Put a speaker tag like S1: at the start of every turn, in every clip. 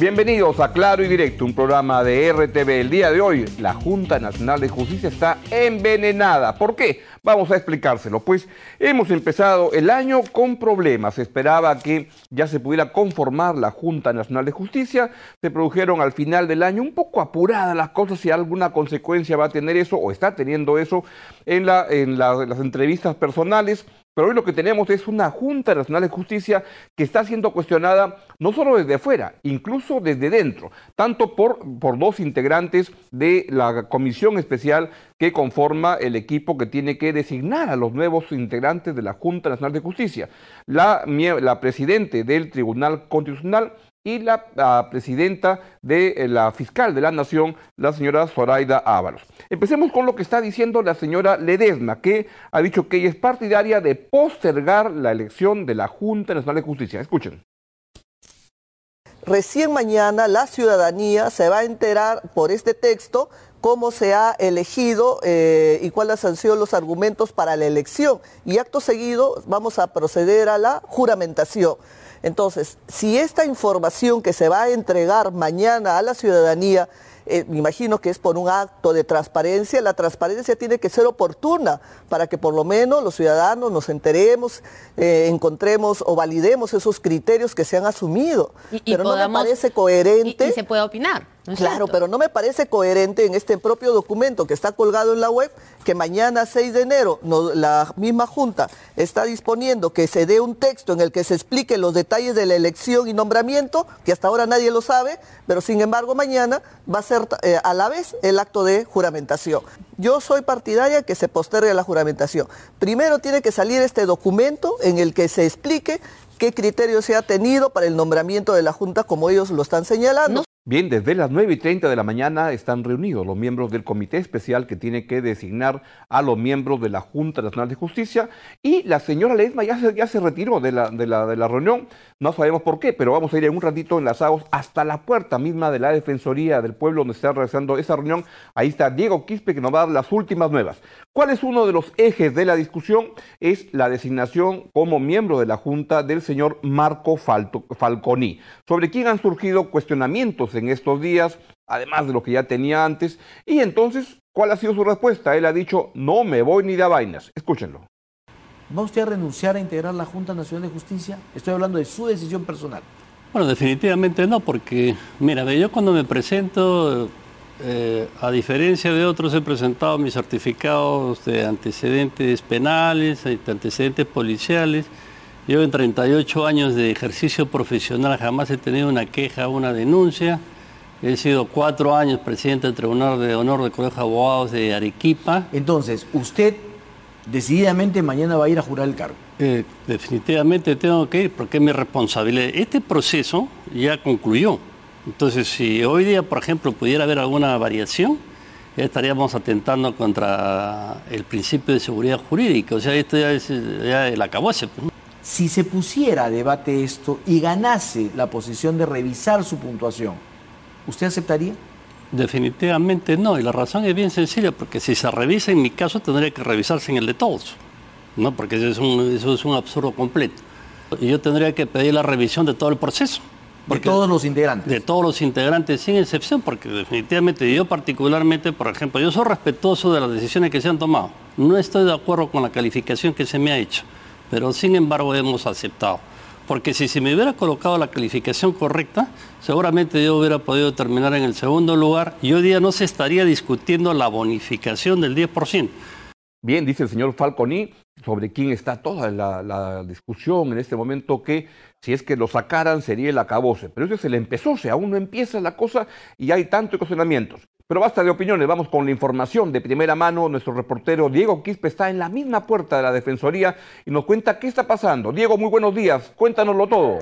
S1: Bienvenidos a Claro y Directo, un programa de RTV. El día de hoy, la Junta Nacional de Justicia está envenenada. ¿Por qué? Vamos a explicárselo. Pues hemos empezado el año con problemas. Se esperaba que ya se pudiera conformar la Junta Nacional de Justicia. Se produjeron al final del año un poco apuradas las cosas, si alguna consecuencia va a tener eso o está teniendo eso en, la, en las entrevistas personales. Pero hoy lo que tenemos es una Junta Nacional de Justicia que está siendo cuestionada no solo desde afuera, incluso desde dentro, tanto por, por dos integrantes de la comisión especial que conforma el equipo que tiene que designar a los nuevos integrantes de la Junta Nacional de Justicia. La, la presidente del Tribunal Constitucional y la, presidenta de eh, la fiscal de la Nación, la señora Zoraida Ábalos. Empecemos con lo que está diciendo la señora Ledesma, que ha dicho que ella es partidaria de postergar la elección de la Junta Nacional de Justicia. Escuchen.
S2: Recién mañana la ciudadanía se va a enterar por este texto cómo se ha elegido eh, y cuáles han sido los argumentos para la elección. Y acto seguido vamos a proceder a la juramentación. Entonces, si esta información que se va a entregar mañana a la ciudadanía eh, me imagino que es por un acto de transparencia, la transparencia tiene que ser oportuna para que por lo menos los ciudadanos nos enteremos, eh, encontremos o validemos esos criterios que se han asumido. pero no me parece coherente.
S3: Y, se puede opinar.
S2: Claro, pero no me parece coherente en este propio documento que está colgado en la web que mañana 6 de enero la misma Junta está disponiendo que se dé un texto en el que se explique los detalles de la elección y nombramiento, que hasta ahora nadie lo sabe, pero sin embargo mañana va a ser eh, a la vez el acto de juramentación. Yo soy partidaria que se postergue la juramentación. Primero tiene que salir este documento en el que se explique qué criterio se ha tenido para el nombramiento de la Junta como ellos lo están señalando.
S1: Bien, desde las 9 y 30 de la mañana están reunidos los miembros del comité especial que tiene que designar a los miembros de la Junta Nacional de Justicia y la señora Ledesma ya se, ya se retiró de la, de, la, de la reunión, no sabemos por qué, pero vamos a ir en un ratito enlazados hasta la puerta misma de la Defensoría del Pueblo donde está realizando esa reunión. Ahí está Diego Quispe que nos va a dar las últimas nuevas. ¿Cuál es uno de los ejes de la discusión? Es la designación como miembro de la Junta del señor Marco Falconi, sobre quién han surgido cuestionamientos en estos días, además de lo que ya tenía antes. Y entonces, ¿cuál ha sido su respuesta? Él ha dicho, no me voy ni de vainas. Escúchenlo.
S4: ¿Va usted a renunciar a integrar la Junta Nacional de Justicia? Estoy hablando de su decisión personal.
S5: Bueno, definitivamente no, porque, mira, yo cuando me presento, eh, a diferencia de otros, he presentado mis certificados de antecedentes penales, de antecedentes policiales, Llevo en 38 años de ejercicio profesional, jamás he tenido una queja, una denuncia. He sido cuatro años presidente del Tribunal de Honor de Colegio de Abogados de Arequipa.
S4: Entonces, usted decididamente mañana va a ir a jurar el cargo.
S5: Eh, definitivamente tengo que ir porque es mi responsabilidad. Este proceso ya concluyó. Entonces, si hoy día, por ejemplo, pudiera haber alguna variación, ya estaríamos atentando contra el principio de seguridad jurídica. O sea, esto ya es ya el acabose. Pues,
S4: si se pusiera a debate esto y ganase la posición de revisar su puntuación, ¿usted aceptaría?
S5: Definitivamente no, y la razón es bien sencilla, porque si se revisa en mi caso tendría que revisarse en el de todos, ¿no? porque eso es un, eso es un absurdo completo. Y yo tendría que pedir la revisión de todo el proceso.
S4: De todos los integrantes.
S5: De todos los integrantes, sin excepción, porque definitivamente yo particularmente, por ejemplo, yo soy respetuoso de las decisiones que se han tomado. No estoy de acuerdo con la calificación que se me ha hecho pero sin embargo hemos aceptado. Porque si se me hubiera colocado la calificación correcta, seguramente yo hubiera podido terminar en el segundo lugar y hoy día no se estaría discutiendo la bonificación del 10%.
S1: Bien, dice el señor Falconi, sobre quién está toda la, discusión en este momento, que si es que lo sacaran sería el acabose. Pero eso se le empezó, o sea, aún no empieza la cosa y hay tantos cuestionamientos. Pero basta de opiniones, vamos con la información de primera mano. Nuestro reportero Diego Quispe está en la misma puerta de la Defensoría y nos cuenta qué está pasando. Diego, muy buenos días, cuéntanoslo todo.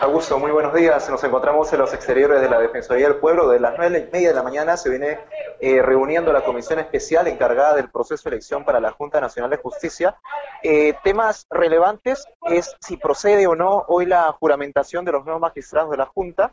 S6: Augusto, muy buenos días. Nos encontramos en los exteriores de la Defensoría del Pueblo. De las nueve y media de la mañana se viene eh, reuniendo la comisión especial encargada del proceso de elección para la Junta Nacional de Justicia. Eh, temas relevantes es si procede o no hoy la juramentación de los nuevos magistrados de la Junta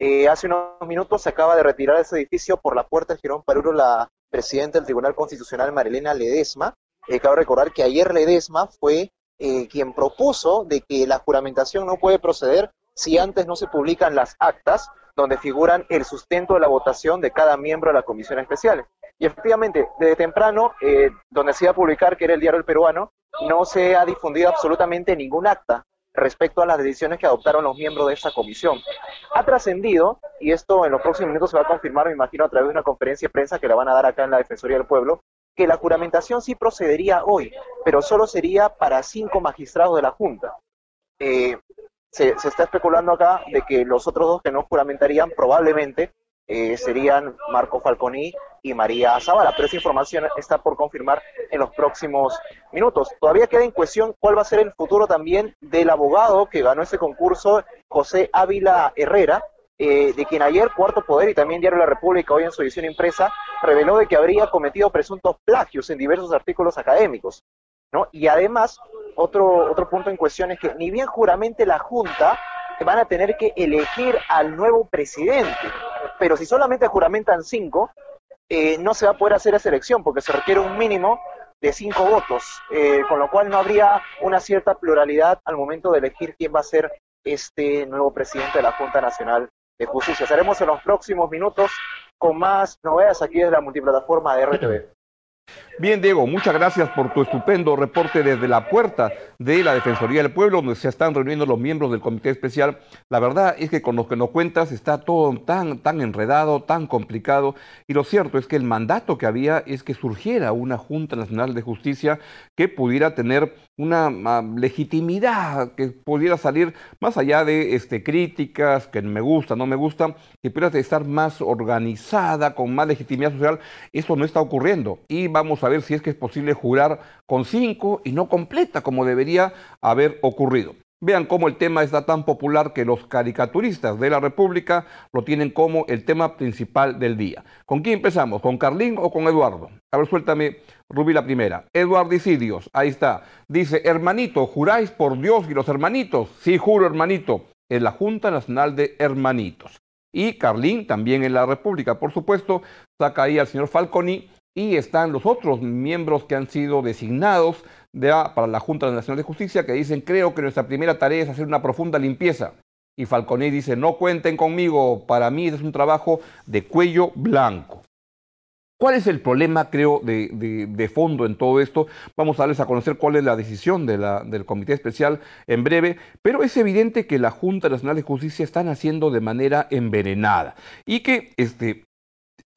S6: eh, hace unos minutos se acaba de retirar ese edificio por la puerta de Girón Paruro la presidenta del Tribunal Constitucional, Marilena Ledesma. Cabe recordar que ayer Ledesma fue quien propuso de que la juramentación no puede proceder si antes no se publican las actas donde figuran el sustento de la votación de cada miembro de la comisión especial. Y efectivamente, desde temprano, eh, donde se iba a publicar, que era el diario El Peruano, no se ha difundido absolutamente ningún acta respecto a las decisiones que adoptaron los miembros de esa comisión. Ha trascendido, y esto en los próximos minutos se va a confirmar, me imagino, a través de una conferencia de prensa que la van a dar acá en la Defensoría del Pueblo, que la juramentación sí procedería hoy, pero solo sería para cinco magistrados de la Junta. Eh, se, está especulando acá de que los otros dos que no juramentarían probablemente eh, serían Marco Falconi y María Zavala, pero esa información está por confirmar en los próximos minutos. Todavía queda en cuestión cuál va a ser el futuro también del abogado que ganó ese concurso, José Ávila Herrera, eh, de quien ayer Cuarto Poder y también Diario La República, hoy en su edición impresa, reveló de que habría cometido presuntos plagios en diversos artículos académicos. ¿no? Y además, otro, otro punto en cuestión es que ni bien juramente la Junta van a tener que elegir al nuevo presidente, pero si solamente juramentan cinco, eh, no se va a poder hacer esa elección porque se requiere un mínimo de cinco votos, eh, con lo cual no habría una cierta pluralidad al momento de elegir quién va a ser este nuevo presidente de la Junta Nacional de justicia. Estaremos en los próximos minutos con más novedades aquí desde la multiplataforma de RTV.
S1: Bien, Diego, muchas gracias por tu estupendo reporte desde la puerta de la Defensoría del Pueblo, donde se están reuniendo los miembros del Comité Especial. La verdad es que con lo que nos cuentas está todo tan, tan enredado, tan complicado, y lo cierto es que el mandato que había es que surgiera una Junta Nacional de Justicia que pudiera tener una legitimidad, que pudiera salir más allá de este, críticas, que me gusta, no me gusta, que pudiera estar más organizada, con más legitimidad social. Eso no está ocurriendo. Y vamos a ver si es que es posible jurar con cinco y no completa como debería haber ocurrido. Vean cómo el tema está tan popular que los caricaturistas de la República lo tienen como el tema principal del día. ¿Con quién empezamos? ¿Con Carlín o con Eduardo? A ver, suéltame, Rubí, la primera. Eduardo Isidios, ahí está. Dice, hermanito, ¿juráis por Dios y los hermanitos? Sí, juro, hermanito. Es la Junta Nacional de Hermanitos. Y Carlín, también en la República, por supuesto, saca ahí al señor Falconi y están los otros miembros que han sido designados para la Junta Nacional de Justicia que dicen, creo que nuestra primera tarea es hacer una profunda limpieza. Y Falconet dice, no cuenten conmigo, para mí es un trabajo de cuello blanco. ¿Cuál es el problema, creo, de, fondo en todo esto? Vamos a darles a conocer cuál es la decisión del Comité Especial en breve, pero es evidente que la Junta Nacional de Justicia están haciendo de manera envenenada y que este,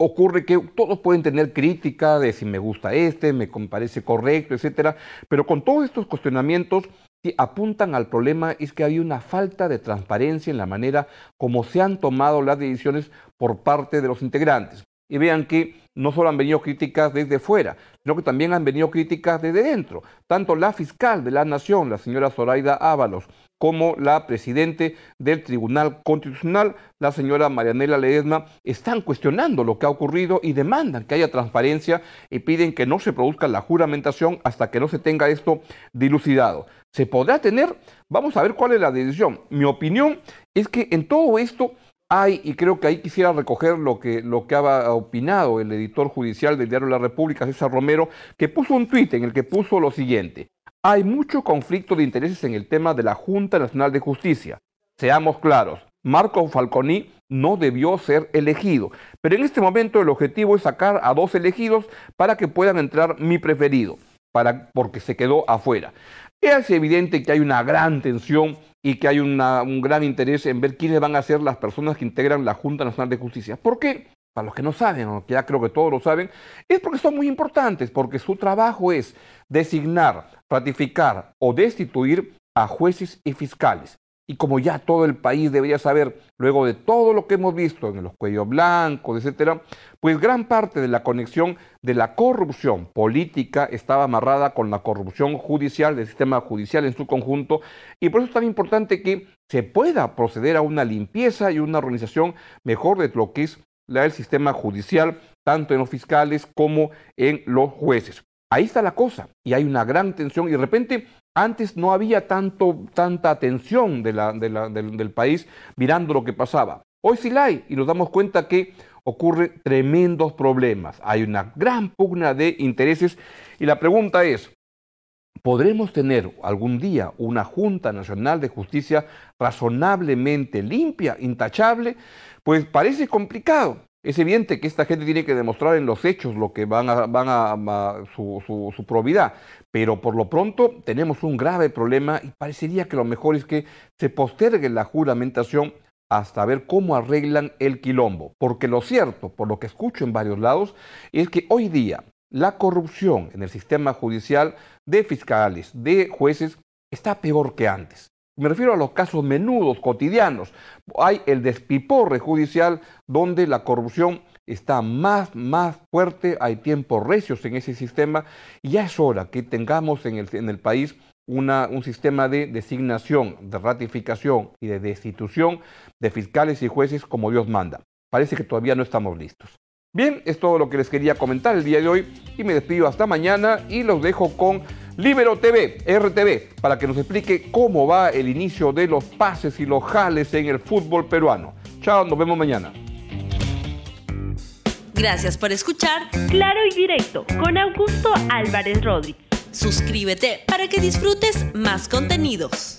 S1: ocurre que todos pueden tener crítica de si me gusta este, me parece correcto, etcétera, pero con todos estos cuestionamientos que apuntan al problema es que hay una falta de transparencia en la manera como se han tomado las decisiones por parte de los integrantes. Y vean que no solo han venido críticas desde fuera, sino que también han venido críticas desde dentro. Tanto la fiscal de la Nación, la señora Zoraida Ábalos, como la presidente del Tribunal Constitucional, la señora Marianela Ledesma, están cuestionando lo que ha ocurrido y demandan que haya transparencia y piden que no se produzca la juramentación hasta que no se tenga esto dilucidado. ¿Se podrá tener? Vamos a ver cuál es la decisión. Mi opinión es que en todo esto hay, y creo que ahí quisiera recoger lo que, lo que ha opinado el editor judicial del diario La República, César Romero, que puso un tuit en el que puso lo siguiente. Hay mucho conflicto de intereses en el tema de la Junta Nacional de Justicia. Seamos claros, Marco Falconi no debió ser elegido, pero en este momento el objetivo es sacar a dos elegidos para que puedan entrar mi preferido, para, porque se quedó afuera. Es evidente que hay una gran tensión y que hay un gran interés en ver quiénes van a ser las personas que integran la Junta Nacional de Justicia. ¿Por qué? para los que no saben, o que ya creo que todos lo saben, es porque son muy importantes, porque su trabajo es designar, ratificar o destituir a jueces y fiscales. Y como ya todo el país debería saber, luego de todo lo que hemos visto en los cuellos blancos, etcétera, pues gran parte de la conexión de la corrupción política estaba amarrada con la corrupción judicial, del sistema judicial en su conjunto, y por eso es tan importante que se pueda proceder a una limpieza y una organización mejor de lo que es el sistema judicial, tanto en los fiscales como en los jueces. Ahí está la cosa, y hay una gran tensión, y de repente antes no había tanto, tanta atención del, del país mirando lo que pasaba. Hoy sí la hay, y nos damos cuenta que ocurren tremendos problemas. Hay una gran pugna de intereses y la pregunta es, ¿podremos tener algún día una Junta Nacional de Justicia razonablemente limpia, intachable? Pues parece complicado. Es evidente que esta gente tiene que demostrar en los hechos lo que van a, van a, su, su, su, probidad, pero por lo pronto tenemos un grave problema y parecería que lo mejor es que se postergue la juramentación hasta ver cómo arreglan el quilombo. Porque lo cierto, por lo que escucho en varios lados, es que hoy día la corrupción en el sistema judicial de fiscales, de jueces, está peor que antes. Me refiero a los casos menudos, cotidianos. Hay el despiporre judicial donde la corrupción está más, más fuerte, hay tiempos recios en ese sistema y ya es hora que tengamos en el, país un sistema de designación, de ratificación y de destitución de fiscales y jueces como Dios manda. Parece que todavía no estamos listos. Bien, es todo lo que les quería comentar el día de hoy y me despido hasta mañana y los dejo con Libero TV, RTV, para que nos explique cómo va el inicio de los pases y los jales en el fútbol peruano. Chao, nos vemos mañana.
S7: Gracias por escuchar Claro y Directo con Augusto Álvarez Rodríguez. Suscríbete para que disfrutes más contenidos.